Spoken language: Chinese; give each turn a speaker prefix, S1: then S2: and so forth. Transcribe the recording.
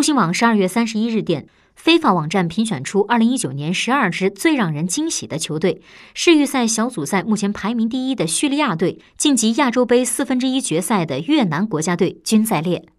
S1: 中新网十二月三十一日电非法网站评选出二零一九年十二支最让人惊喜的球队。世预赛小组赛目前排名第一的叙利亚队晋级亚洲杯四分之一决赛的越南国家队均在列。